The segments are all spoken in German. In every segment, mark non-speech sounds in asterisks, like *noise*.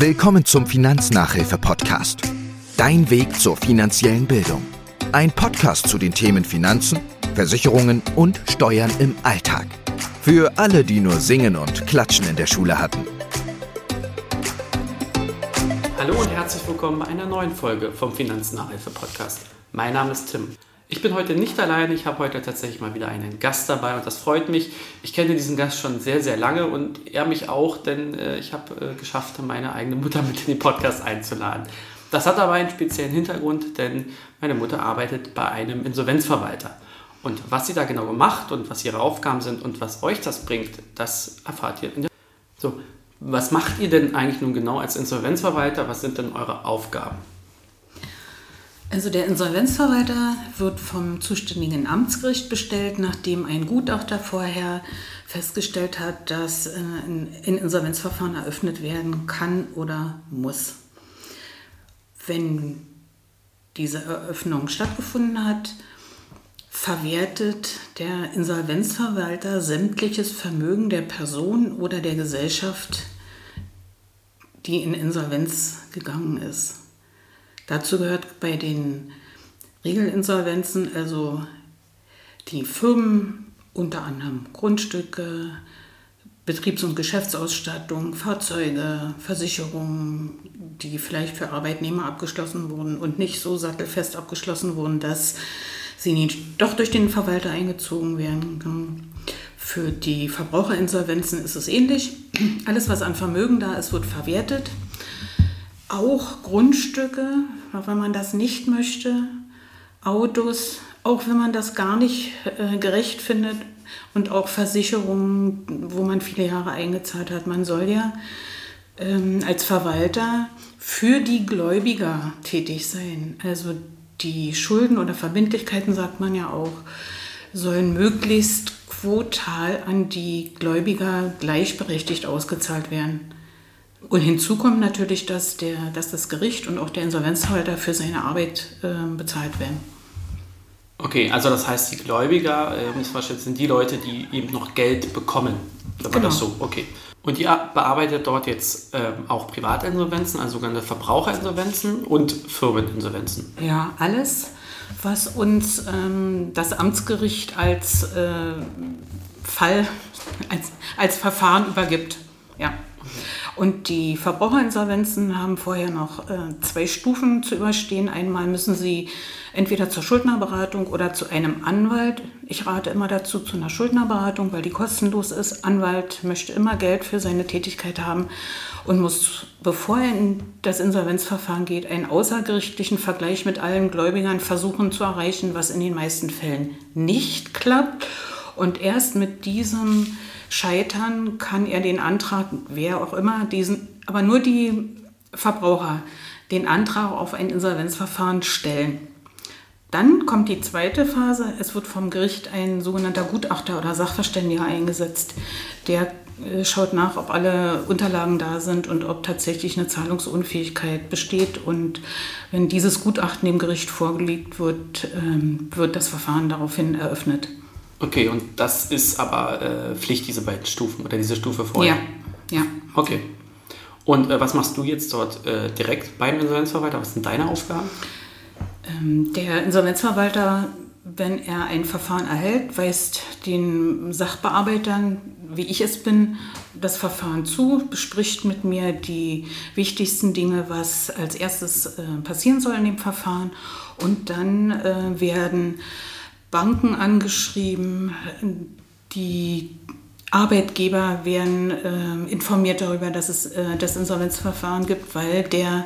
Willkommen zum Finanznachhilfe-Podcast. Dein Weg zur finanziellen Bildung. Ein Podcast zu den Themen Finanzen, Versicherungen und Steuern im Alltag. Für alle, die nur Singen und Klatschen in der Schule hatten. Hallo und herzlich willkommen bei einer neuen Folge vom Finanznachhilfe-Podcast. Mein Name ist Tim. Ich bin heute nicht alleine, ich habe heute tatsächlich mal wieder einen Gast dabei und das freut mich. Ich kenne diesen Gast schon sehr, sehr lange und er mich auch, denn äh, ich habe äh, geschafft, meine eigene Mutter mit in den Podcast einzuladen. Das hat aber einen speziellen Hintergrund, denn meine Mutter arbeitet bei einem Insolvenzverwalter. Und was sie da genau macht und was ihre Aufgaben sind und was euch das bringt, das erfahrt ihr in der. So, was macht ihr denn eigentlich nun genau als Insolvenzverwalter? Was sind denn eure Aufgaben? Also der Insolvenzverwalter wird vom zuständigen Amtsgericht bestellt, nachdem ein Gutachter vorher festgestellt hat, dass äh, ein Insolvenzverfahren eröffnet werden kann oder muss. Wenn diese Eröffnung stattgefunden hat, verwertet der Insolvenzverwalter sämtliches Vermögen der Person oder der Gesellschaft, die in Insolvenz gegangen ist. Dazu gehört bei den Regelinsolvenzen also die Firmen, unter anderem Grundstücke, Betriebs- und Geschäftsausstattung, Fahrzeuge, Versicherungen, die vielleicht für Arbeitnehmer abgeschlossen wurden und nicht so sattelfest abgeschlossen wurden, dass sie nicht doch durch den Verwalter eingezogen werden können. Für die Verbraucherinsolvenzen ist es ähnlich. Alles, was an Vermögen da ist, wird verwertet. Auch Grundstücke, wenn man das nicht möchte, Autos, auch wenn man das gar nicht äh, gerecht findet und auch Versicherungen, wo man viele Jahre eingezahlt hat. Man soll ja ähm, als Verwalter für die Gläubiger tätig sein. Also die Schulden oder Verbindlichkeiten, sagt man ja auch, sollen möglichst quotal an die Gläubiger gleichberechtigt ausgezahlt werden. Und hinzu kommt natürlich, dass, der, dass das Gericht und auch der Insolvenzhalter für seine Arbeit äh, bezahlt werden. Okay, also das heißt, die Gläubiger äh, sind die Leute, die eben noch Geld bekommen. War genau. das so? Okay. Und ihr bearbeitet dort jetzt ähm, auch Privatinsolvenzen, also sogenannte Verbraucherinsolvenzen und Firmeninsolvenzen. Ja, alles, was uns ähm, das Amtsgericht als äh, Fall, *laughs* als, als Verfahren übergibt. Ja. Und die Verbraucherinsolvenzen haben vorher noch äh, zwei Stufen zu überstehen. Einmal müssen sie entweder zur Schuldnerberatung oder zu einem Anwalt. Ich rate immer dazu zu einer Schuldnerberatung, weil die kostenlos ist. Anwalt möchte immer Geld für seine Tätigkeit haben und muss, bevor er in das Insolvenzverfahren geht, einen außergerichtlichen Vergleich mit allen Gläubigern versuchen zu erreichen, was in den meisten Fällen nicht klappt. Und erst mit diesem scheitern, kann er den Antrag, wer auch immer, diesen, aber nur die Verbraucher, den Antrag auf ein Insolvenzverfahren stellen. Dann kommt die zweite Phase. Es wird vom Gericht ein sogenannter Gutachter oder Sachverständiger eingesetzt. Der äh, schaut nach, ob alle Unterlagen da sind und ob tatsächlich eine Zahlungsunfähigkeit besteht. Und wenn dieses Gutachten dem Gericht vorgelegt wird, ähm, wird das Verfahren daraufhin eröffnet. Okay, und das ist aber äh, Pflicht, diese beiden Stufen oder diese Stufe vorher? Ja, ja. Okay. Und äh, was machst du jetzt dort äh, direkt beim Insolvenzverwalter? Was sind deine Aufgaben? Ähm, der Insolvenzverwalter, wenn er ein Verfahren erhält, weist den Sachbearbeitern, wie ich es bin, das Verfahren zu, bespricht mit mir die wichtigsten Dinge, was als erstes äh, passieren soll in dem Verfahren. Und dann äh, werden Banken angeschrieben, die Arbeitgeber werden äh, informiert darüber, dass es äh, das Insolvenzverfahren gibt, weil der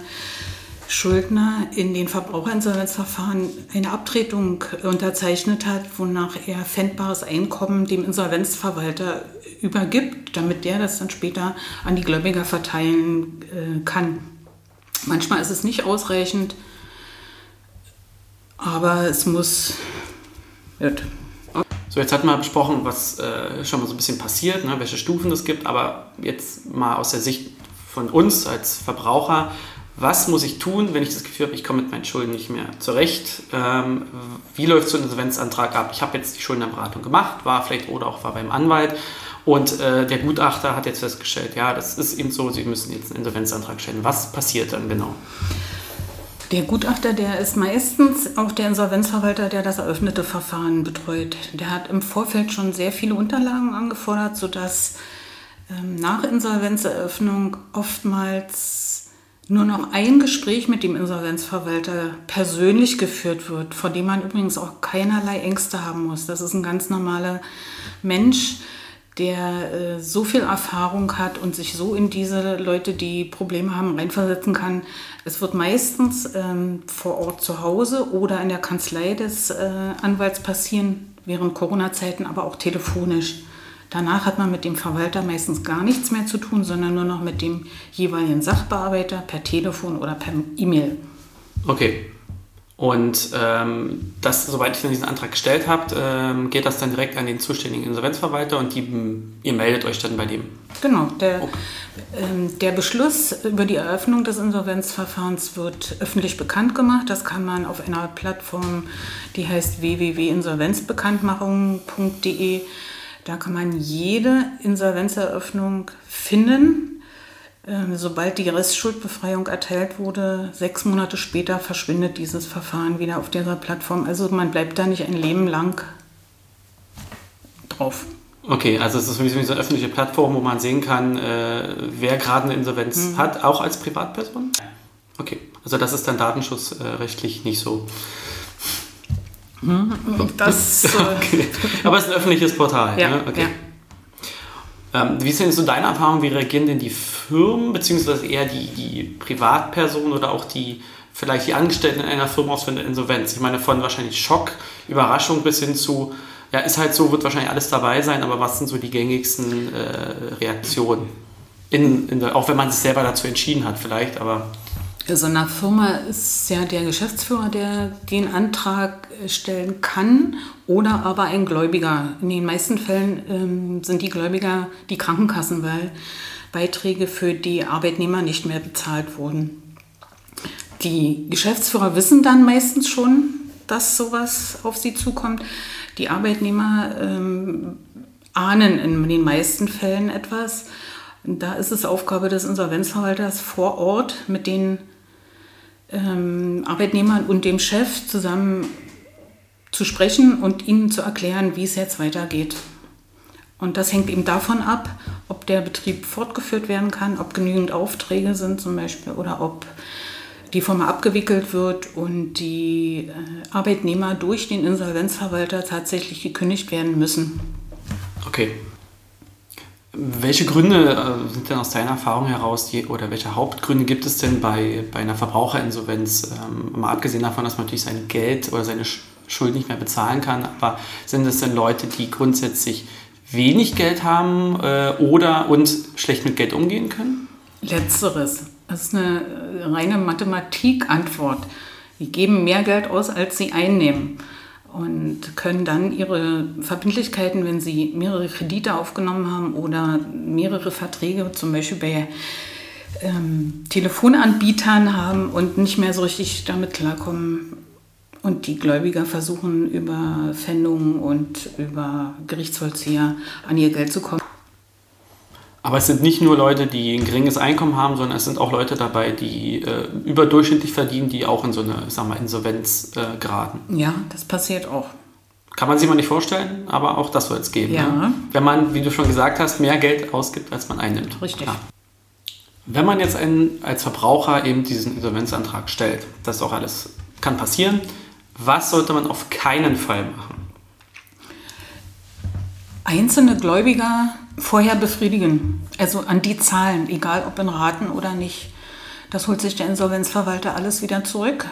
Schuldner in den Verbraucherinsolvenzverfahren eine Abtretung unterzeichnet hat, wonach er fändbares Einkommen dem Insolvenzverwalter übergibt, damit der das dann später an die Gläubiger verteilen äh, kann. Manchmal ist es nicht ausreichend, aber es muss Gut. So, jetzt hatten wir besprochen, was äh, schon mal so ein bisschen passiert, ne, welche Stufen es gibt, aber jetzt mal aus der Sicht von uns als Verbraucher, was muss ich tun, wenn ich das Gefühl habe, ich komme mit meinen Schulden nicht mehr zurecht? Ähm, wie läuft so ein Insolvenzantrag ab? Ich habe jetzt die Schuldenberatung gemacht, war vielleicht oder auch war beim Anwalt Und äh, der Gutachter hat jetzt festgestellt, ja, das ist eben so, Sie müssen jetzt einen Insolvenzantrag stellen. Was passiert dann genau? Der Gutachter, der ist meistens auch der Insolvenzverwalter, der das eröffnete Verfahren betreut. Der hat im Vorfeld schon sehr viele Unterlagen angefordert, sodass ähm, nach Insolvenzeröffnung oftmals nur noch ein Gespräch mit dem Insolvenzverwalter persönlich geführt wird, vor dem man übrigens auch keinerlei Ängste haben muss. Das ist ein ganz normaler Mensch, der äh, so viel Erfahrung hat und sich so in diese Leute, die Probleme haben, reinversetzen kann. Es wird meistens ähm, vor Ort zu Hause oder in der Kanzlei des äh, Anwalts passieren, während Corona-Zeiten, aber auch telefonisch. Danach hat man mit dem Verwalter meistens gar nichts mehr zu tun, sondern nur noch mit dem jeweiligen Sachbearbeiter per Telefon oder per E-Mail. Okay. Und ähm, das, soweit ich dann diesen Antrag gestellt habe, ähm, geht das dann direkt an den zuständigen Insolvenzverwalter und die, ihr meldet euch dann bei dem. Genau, der, okay. ähm, der Beschluss über die Eröffnung des Insolvenzverfahrens wird öffentlich bekannt gemacht. Das kann man auf einer Plattform, die heißt www.insolvenzbekanntmachung.de da kann man jede Insolvenzeröffnung finden. Ähm, sobald die Restschuldbefreiung erteilt wurde, sechs Monate später verschwindet dieses Verfahren wieder auf dieser Plattform. Also man bleibt da nicht ein Leben lang drauf. Okay, also es ist sowieso eine öffentliche Plattform, wo man sehen kann, äh, wer gerade eine Insolvenz mhm. hat, auch als Privatperson? Okay, also das ist dann datenschutzrechtlich nicht so hm? *laughs* Das, okay. Aber es ist ein öffentliches Portal. Ja, ne? okay. ja. Ähm, wie ist denn so deine Erfahrung? Wie reagieren denn die Firmen, beziehungsweise eher die, die Privatpersonen oder auch die vielleicht die Angestellten in einer Firma aus für eine Insolvenz? Ich meine, von wahrscheinlich Schock, Überraschung bis hin zu, ja, ist halt so, wird wahrscheinlich alles dabei sein, aber was sind so die gängigsten äh, Reaktionen? In, in auch wenn man sich selber dazu entschieden hat, vielleicht, aber. So einer Firma ist ja der Geschäftsführer, der den Antrag stellen kann oder aber ein Gläubiger. In den meisten Fällen ähm, sind die Gläubiger die Krankenkassen, weil Beiträge für die Arbeitnehmer nicht mehr bezahlt wurden. Die Geschäftsführer wissen dann meistens schon, dass sowas auf sie zukommt. Die Arbeitnehmer ähm, ahnen in den meisten Fällen etwas. Da ist es Aufgabe des Insolvenzverwalters vor Ort mit den ähm, Arbeitnehmern und dem Chef zusammen zu sprechen und ihnen zu erklären, wie es jetzt weitergeht. Und das hängt eben davon ab, ob der Betrieb fortgeführt werden kann, ob genügend Aufträge sind zum Beispiel oder ob die Firma abgewickelt wird und die äh, Arbeitnehmer durch den Insolvenzverwalter tatsächlich gekündigt werden müssen. Okay. Welche Gründe äh, sind denn aus deiner Erfahrung heraus die, oder welche Hauptgründe gibt es denn bei, bei einer Verbraucherinsolvenz? Ähm, mal abgesehen davon, dass man natürlich sein Geld oder seine Schuld nicht mehr bezahlen kann, aber sind es denn Leute, die grundsätzlich wenig Geld haben äh, oder und schlecht mit Geld umgehen können? Letzteres. Das ist eine reine Mathematikantwort. Die geben mehr Geld aus, als sie einnehmen und können dann ihre Verbindlichkeiten, wenn sie mehrere Kredite aufgenommen haben oder mehrere Verträge, zum Beispiel bei ähm, Telefonanbietern haben und nicht mehr so richtig damit klarkommen. Und die Gläubiger versuchen über Pfändungen und über Gerichtsvollzieher an ihr Geld zu kommen. Aber es sind nicht nur Leute, die ein geringes Einkommen haben, sondern es sind auch Leute dabei, die äh, überdurchschnittlich verdienen, die auch in so eine sag mal, Insolvenz äh, geraten. Ja, das passiert auch. Kann man sich mal nicht vorstellen, aber auch das soll es geben. Ja. Ne? Wenn man, wie du schon gesagt hast, mehr Geld ausgibt, als man einnimmt. Richtig. Ja. Wenn man jetzt einen, als Verbraucher eben diesen Insolvenzantrag stellt, das ist auch alles kann passieren, was sollte man auf keinen Fall machen? Einzelne Gläubiger vorher befriedigen. Also an die Zahlen, egal ob in Raten oder nicht. Das holt sich der Insolvenzverwalter alles wieder zurück.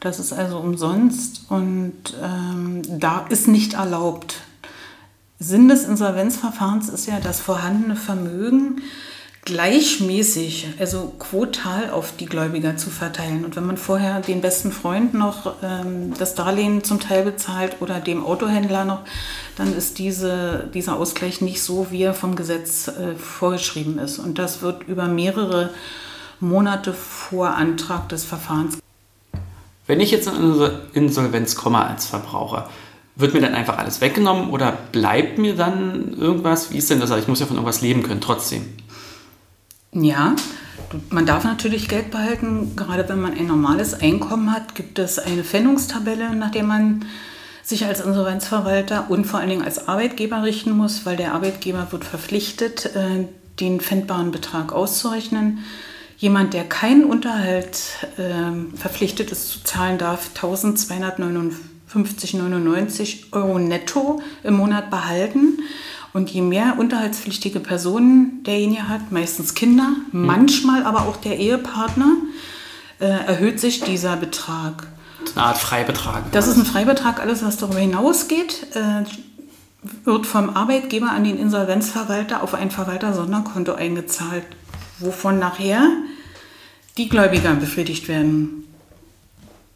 Das ist also umsonst und ähm, da ist nicht erlaubt. Sinn des Insolvenzverfahrens ist ja, das vorhandene Vermögen gleichmäßig, also quotal auf die Gläubiger zu verteilen. Und wenn man vorher den besten Freund noch ähm, das Darlehen zum Teil bezahlt oder dem Autohändler noch, dann ist diese, dieser Ausgleich nicht so, wie er vom Gesetz äh, vorgeschrieben ist. Und das wird über mehrere Monate vor Antrag des Verfahrens. Wenn ich jetzt in Insolvenz komme als Verbraucher, wird mir dann einfach alles weggenommen oder bleibt mir dann irgendwas? Wie ist denn das? Ich muss ja von irgendwas leben können trotzdem. Ja, man darf natürlich Geld behalten. Gerade wenn man ein normales Einkommen hat, gibt es eine Pfändungstabelle, nach der man sich als Insolvenzverwalter und vor allen Dingen als Arbeitgeber richten muss, weil der Arbeitgeber wird verpflichtet, äh, den pfändbaren Betrag auszurechnen. Jemand, der keinen Unterhalt äh, verpflichtet ist zu zahlen, darf 1259,99 Euro netto im Monat behalten. Und je mehr unterhaltspflichtige Personen derjenige hat, meistens Kinder, mhm. manchmal aber auch der Ehepartner, äh, erhöht sich dieser Betrag. Eine Art Freibetrag. Das ist ein Freibetrag. Alles, was darüber hinausgeht, äh, wird vom Arbeitgeber an den Insolvenzverwalter auf ein Verwalter-Sonderkonto eingezahlt, wovon nachher die Gläubiger befriedigt werden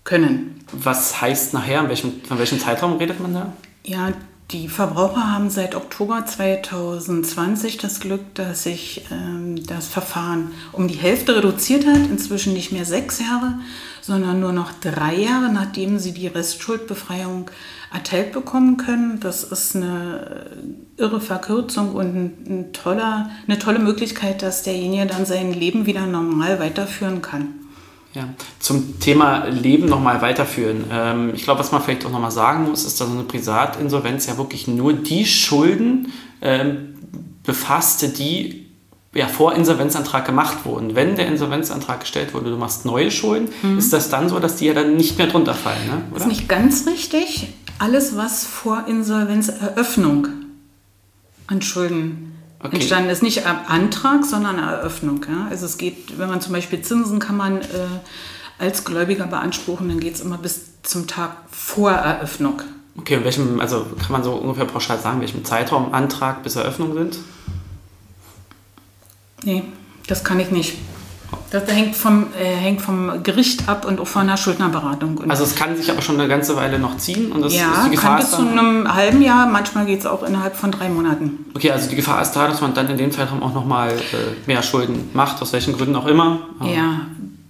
können. Was heißt nachher? Welchem, von welchem Zeitraum redet man da? Ja, die Verbraucher haben seit Oktober 2020 das Glück, dass sich ähm, das Verfahren um die Hälfte reduziert hat. Inzwischen nicht mehr sechs Jahre, sondern nur noch drei Jahre, nachdem sie die Restschuldbefreiung erteilt bekommen können. Das ist eine irre Verkürzung und ein, toller, eine tolle Möglichkeit, dass derjenige dann sein Leben wieder normal weiterführen kann. Ja, zum Thema Leben nochmal weiterführen. Ähm, ich glaube, was man vielleicht auch nochmal sagen muss, ist, dass eine Privatinsolvenz ja wirklich nur die Schulden ähm, befasste, die ja, vor Insolvenzantrag gemacht wurden. Wenn der Insolvenzantrag gestellt wurde, du machst neue Schulden, mhm. ist das dann so, dass die ja dann nicht mehr drunter fallen, ne? Oder? Das ist nicht ganz richtig. Alles, was vor Insolvenzeröffnung an Schulden okay. entstanden ist. Nicht Antrag, sondern Eröffnung. Ja? Also es geht, wenn man zum Beispiel Zinsen kann man äh, als Gläubiger beanspruchen, dann geht es immer bis zum Tag vor Eröffnung. Okay, und welchem, also kann man so ungefähr pauschal sagen, welchem Zeitraum Antrag bis Eröffnung sind? Nee, das kann ich nicht. Das hängt vom, äh, hängt vom Gericht ab und auch von der Schuldnerberatung. also es kann sich aber schon eine ganze Weile noch ziehen? Und das ja, ist die Gefahr kann bis zu einem halben Jahr, manchmal geht es auch innerhalb von drei Monaten. Okay, also die Gefahr ist da, dass man dann in dem Zeitraum auch nochmal äh, mehr Schulden macht, aus welchen Gründen auch immer. Aber ja,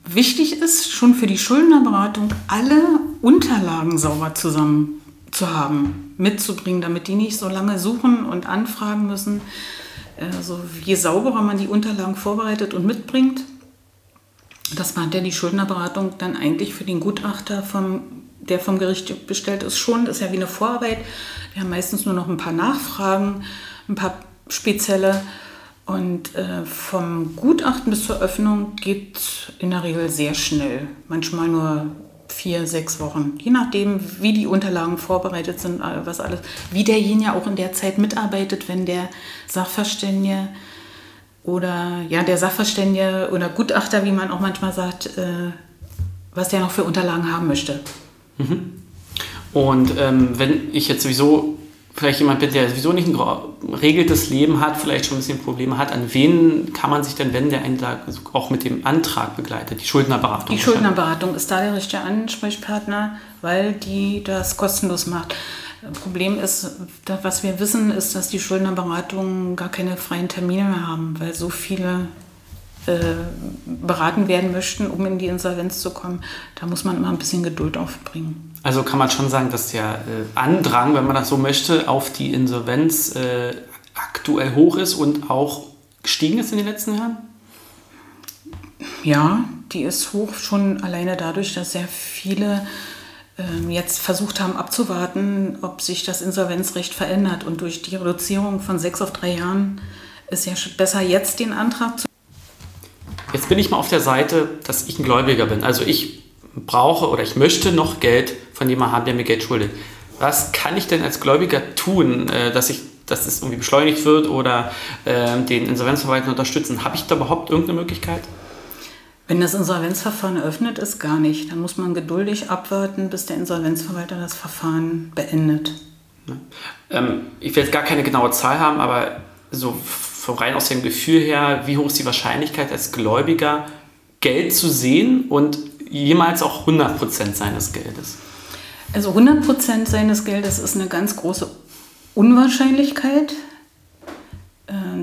wichtig ist schon für die Schuldnerberatung, alle Unterlagen sauber zusammen zu haben, mitzubringen, damit die nicht so lange suchen und anfragen müssen. Also je sauberer man die Unterlagen vorbereitet und mitbringt, das meint ja die Schuldnerberatung dann eigentlich für den Gutachter, vom, der vom Gericht bestellt ist, schon. Das ist ja wie eine Vorarbeit. Wir haben meistens nur noch ein paar Nachfragen, ein paar spezielle. Und äh, vom Gutachten bis zur Öffnung geht in der Regel sehr schnell. Manchmal nur vier, sechs Wochen. Je nachdem, wie die Unterlagen vorbereitet sind, äh, was alles. Wie derjenige auch in der Zeit mitarbeitet, wenn der Sachverständige oder ja, der Sachverständige oder Gutachter, wie man auch manchmal sagt, äh, was der noch für Unterlagen haben möchte. Mhm. Und ähm, wenn ich jetzt sowieso vielleicht jemand bin, der sowieso nicht ein geregeltes Leben hat, vielleicht schon ein bisschen Probleme hat, an wen kann man sich denn wenden, der einen da auch mit dem Antrag begleitet? Die Schuldnerberatung? Die Schuldnerberatung ist da der richtige Ansprechpartner, weil die das kostenlos macht. Problem ist, was wir wissen, ist, dass die Schuldnerberatung gar keine freien Termine mehr haben, weil so viele äh, beraten werden möchten, um in die Insolvenz zu kommen. Da muss man immer ein bisschen Geduld aufbringen. Also kann man schon sagen, dass der äh, Andrang, wenn man das so möchte, auf die Insolvenz äh, aktuell hoch ist und auch gestiegen ist in den letzten Jahren? Ja, die ist hoch schon alleine dadurch, dass sehr viele jetzt versucht haben abzuwarten, ob sich das Insolvenzrecht verändert. Und durch die Reduzierung von sechs auf drei Jahren ist ja besser, jetzt den Antrag zu. Jetzt bin ich mal auf der Seite, dass ich ein Gläubiger bin. Also ich brauche oder ich möchte noch Geld von jemandem haben, der mir Geld schuldet. Was kann ich denn als Gläubiger tun, äh, dass ich dass es irgendwie beschleunigt wird oder äh, den Insolvenzverwalter unterstützen? Habe ich da überhaupt irgendeine Möglichkeit? Wenn das Insolvenzverfahren eröffnet ist, gar nicht. Dann muss man geduldig abwarten, bis der Insolvenzverwalter das Verfahren beendet. Ähm, ich will jetzt gar keine genaue Zahl haben, aber so rein aus dem Gefühl her, wie hoch ist die Wahrscheinlichkeit als Gläubiger Geld zu sehen und jemals auch 100% seines Geldes? Also 100% seines Geldes ist eine ganz große Unwahrscheinlichkeit.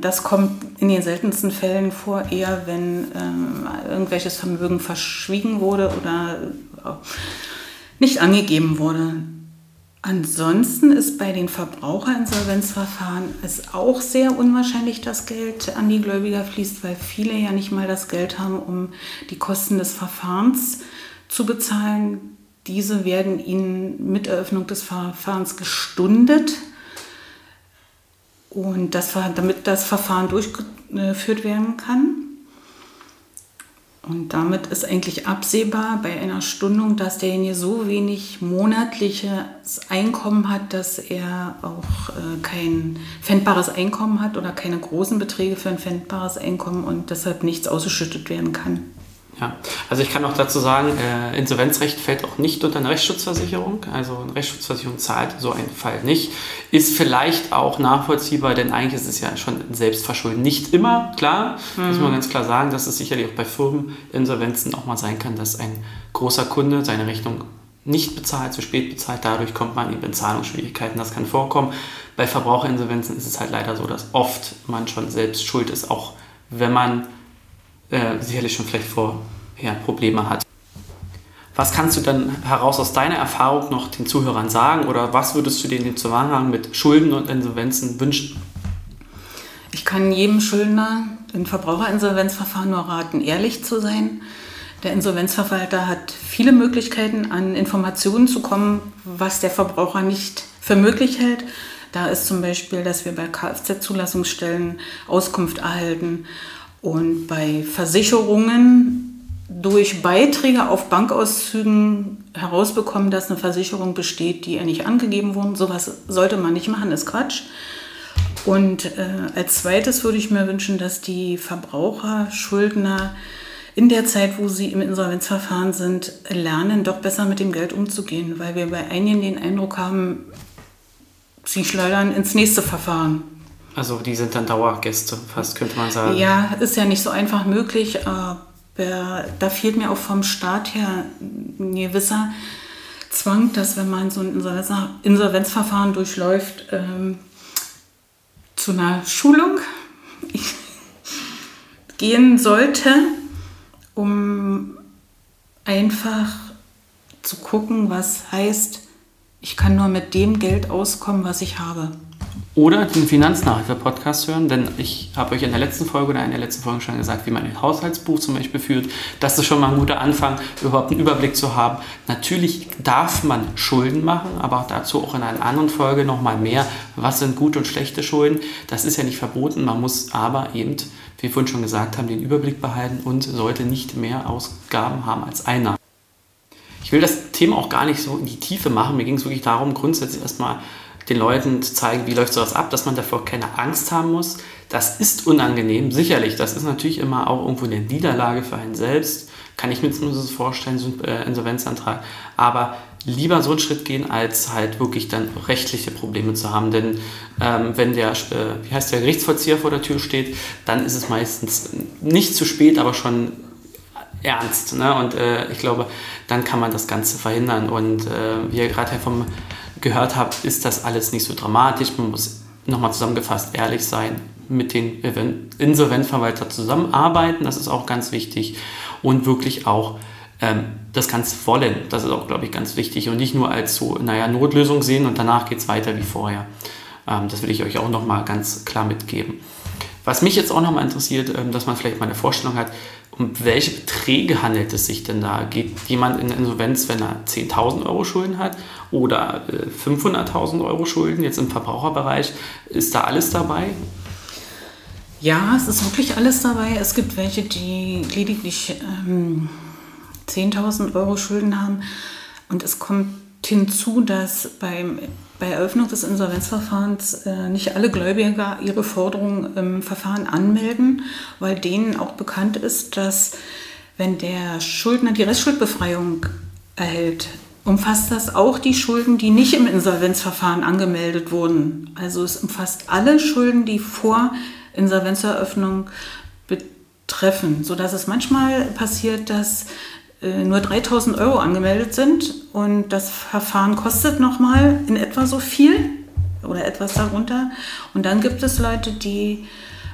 Das kommt in den seltensten Fällen vor, eher wenn äh, irgendwelches Vermögen verschwiegen wurde oder nicht angegeben wurde. Ansonsten ist bei den Verbraucherinsolvenzverfahren es auch sehr unwahrscheinlich, dass Geld an die Gläubiger fließt, weil viele ja nicht mal das Geld haben, um die Kosten des Verfahrens zu bezahlen. Diese werden ihnen mit Eröffnung des Verfahrens gestundet. Und das, damit das Verfahren durchgeführt werden kann. Und damit ist eigentlich absehbar bei einer Stundung, dass derjenige so wenig monatliches Einkommen hat, dass er auch äh, kein pfändbares Einkommen hat oder keine großen Beträge für ein pfändbares Einkommen und deshalb nichts ausgeschüttet werden kann. Ja, also ich kann auch dazu sagen, äh, Insolvenzrecht fällt auch nicht unter eine Rechtsschutzversicherung. Also eine Rechtsschutzversicherung zahlt so einen Fall nicht. Ist vielleicht auch nachvollziehbar, denn eigentlich ist es ja schon Selbstverschulden. Nicht immer, klar, mhm. muss man ganz klar sagen, dass es sicherlich auch bei Firmeninsolvenzen auch mal sein kann, dass ein großer Kunde seine Rechnung nicht bezahlt, zu spät bezahlt. Dadurch kommt man in Zahlungsschwierigkeiten. Das kann vorkommen. Bei Verbraucherinsolvenzen ist es halt leider so, dass oft man schon selbst schuld ist, auch wenn man äh, sicherlich schon vielleicht vorher Probleme hat. Was kannst du dann heraus aus deiner Erfahrung noch den Zuhörern sagen oder was würdest du denen im Zusammenhang mit Schulden und Insolvenzen wünschen? Ich kann jedem Schuldner im Verbraucherinsolvenzverfahren nur raten, ehrlich zu sein. Der Insolvenzverwalter hat viele Möglichkeiten, an Informationen zu kommen, was der Verbraucher nicht für möglich hält. Da ist zum Beispiel, dass wir bei Kfz-Zulassungsstellen Auskunft erhalten und bei Versicherungen durch Beiträge auf Bankauszügen herausbekommen, dass eine Versicherung besteht, die ja nicht angegeben wurde. Sowas sollte man nicht machen, ist Quatsch. Und äh, als zweites würde ich mir wünschen, dass die Verbraucher, Schuldner in der Zeit, wo sie im Insolvenzverfahren sind, lernen, doch besser mit dem Geld umzugehen, weil wir bei einigen den Eindruck haben, sie schleudern ins nächste Verfahren. Also die sind dann Dauergäste, fast könnte man sagen. Ja, ist ja nicht so einfach möglich, aber da fehlt mir auch vom Staat her ein gewisser Zwang, dass wenn man so ein Insolvenzverfahren durchläuft, ähm, zu einer Schulung *laughs* gehen sollte, um einfach zu gucken, was heißt, ich kann nur mit dem Geld auskommen, was ich habe. Oder den Finanznachhilfe-Podcast hören, denn ich habe euch in der letzten Folge oder in der letzten Folge schon gesagt, wie man ein Haushaltsbuch zum Beispiel führt. Das ist schon mal ein guter Anfang, überhaupt einen Überblick zu haben. Natürlich darf man Schulden machen, aber dazu auch in einer anderen Folge nochmal mehr. Was sind gute und schlechte Schulden? Das ist ja nicht verboten. Man muss aber eben, wie wir vorhin schon gesagt haben, den Überblick behalten und sollte nicht mehr Ausgaben haben als Einnahmen. Ich will das Thema auch gar nicht so in die Tiefe machen. Mir ging es wirklich darum, grundsätzlich erstmal den Leuten zu zeigen, wie läuft sowas ab, dass man davor keine Angst haben muss. Das ist unangenehm, sicherlich. Das ist natürlich immer auch irgendwo eine Niederlage für einen selbst. Kann ich mir zumindest vorstellen, so ein äh, Insolvenzantrag. Aber lieber so einen Schritt gehen, als halt wirklich dann rechtliche Probleme zu haben. Denn ähm, wenn der, äh, wie heißt der Gerichtsvollzieher vor der Tür steht, dann ist es meistens nicht zu spät, aber schon ernst. Ne? Und äh, ich glaube, dann kann man das Ganze verhindern. Und äh, wie gerade vom gehört habe, ist das alles nicht so dramatisch. Man muss nochmal zusammengefasst ehrlich sein, mit den Insolvenzverwaltern zusammenarbeiten, das ist auch ganz wichtig. Und wirklich auch ähm, das Ganze wollen, das ist auch, glaube ich, ganz wichtig. Und nicht nur als so, naja, Notlösung sehen und danach geht es weiter wie vorher. Ähm, das will ich euch auch nochmal ganz klar mitgeben. Was mich jetzt auch nochmal interessiert, ähm, dass man vielleicht mal eine Vorstellung hat, um welche Beträge handelt es sich denn da? Geht jemand in Insolvenz, wenn er 10.000 Euro Schulden hat oder 500.000 äh, Euro Schulden, jetzt im Verbraucherbereich? Ist da alles dabei? Ja, es ist wirklich alles dabei. Es gibt welche, die lediglich ähm, 10.000 Euro Schulden haben. Und es kommt hinzu, dass beim bei Eröffnung des Insolvenzverfahrens äh, nicht alle Gläubiger ihre Forderungen im Verfahren anmelden, weil denen auch bekannt ist, dass wenn der Schuldner die Restschuldbefreiung erhält, umfasst das auch die Schulden, die nicht im Insolvenzverfahren angemeldet wurden. Also es umfasst alle Schulden, die vor Insolvenzeröffnung betreffen, sodass es manchmal passiert, dass nur 3000 Euro angemeldet sind und das Verfahren kostet nochmal in etwa so viel oder etwas darunter. Und dann gibt es Leute, die,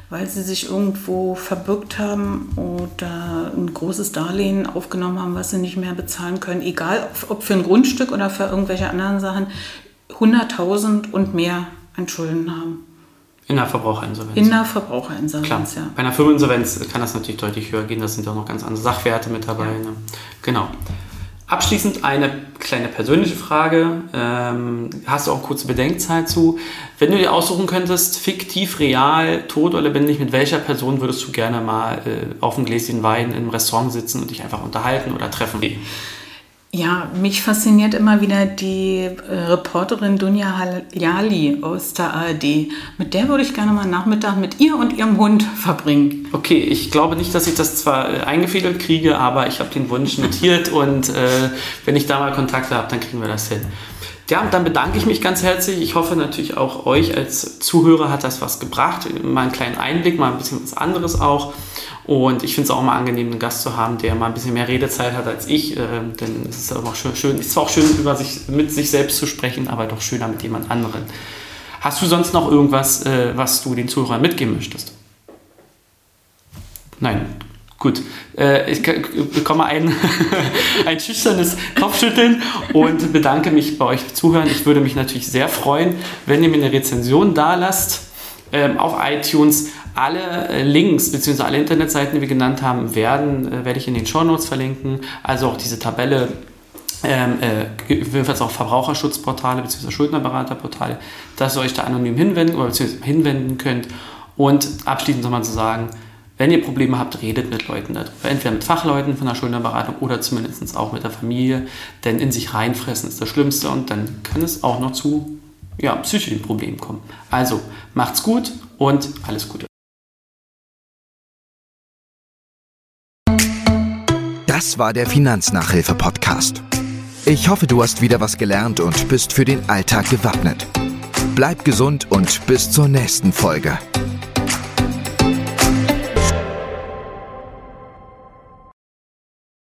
weil sie sich irgendwo verbürgt haben oder ein großes Darlehen aufgenommen haben, was sie nicht mehr bezahlen können, egal ob für ein Grundstück oder für irgendwelche anderen Sachen, 100.000 und mehr an Schulden haben. In der Verbraucherinsolvenz. In der Verbraucherinsolvenz, Klar. ja. Bei einer Firmeninsolvenz kann das natürlich deutlich höher gehen. Da sind auch noch ganz andere Sachwerte mit dabei. Ne? Genau. Abschließend eine kleine persönliche Frage. Ähm, hast du auch kurze Bedenkzeit zu? Wenn du dir aussuchen könntest, fiktiv, real, tot oder lebendig, mit welcher Person würdest du gerne mal äh, auf einem Gläschen Wein im Restaurant sitzen und dich einfach unterhalten oder treffen? Ja, mich fasziniert immer wieder die äh, Reporterin Dunja Haljali aus der ARD. Mit der würde ich gerne mal Nachmittag mit ihr und ihrem Hund verbringen. Okay, ich glaube nicht, dass ich das zwar äh, eingefädelt kriege, aber ich habe den Wunsch notiert und äh, wenn ich da mal Kontakte habe, dann kriegen wir das hin. Ja, dann bedanke ich mich ganz herzlich. Ich hoffe natürlich auch euch als Zuhörer hat das was gebracht. Mal einen kleinen Einblick, mal ein bisschen was anderes auch. Und ich finde es auch mal angenehm, einen Gast zu haben, der mal ein bisschen mehr Redezeit hat als ich. Äh, denn es ist auch schön, schön, ist zwar auch schön, über sich, mit sich selbst zu sprechen, aber doch schöner mit jemand anderem. Hast du sonst noch irgendwas, äh, was du den Zuhörern mitgeben möchtest? Nein, Gut, äh, ich bekomme ein, *laughs* ein schüchternes Kopfschütteln und bedanke mich bei euch Zuhören. Ich würde mich natürlich sehr freuen, wenn ihr mir eine Rezension da lasst ähm, auf iTunes. Alle äh, Links bzw. alle Internetseiten, die wir genannt haben, werden, äh, werde ich in den Show Notes verlinken. Also auch diese Tabelle, ähm, äh, jedenfalls auch Verbraucherschutzportale bzw. Schuldnerberaterportale, dass ihr euch da anonym hinwenden oder hinwenden könnt. Und abschließend man so sagen, wenn ihr Probleme habt, redet mit Leuten darüber. Entweder mit Fachleuten von der Schuldnerberatung oder zumindest auch mit der Familie. Denn in sich reinfressen ist das Schlimmste und dann kann es auch noch zu ja, psychischen Problemen kommen. Also macht's gut und alles Gute. Das war der Finanznachhilfe-Podcast. Ich hoffe, du hast wieder was gelernt und bist für den Alltag gewappnet. Bleib gesund und bis zur nächsten Folge.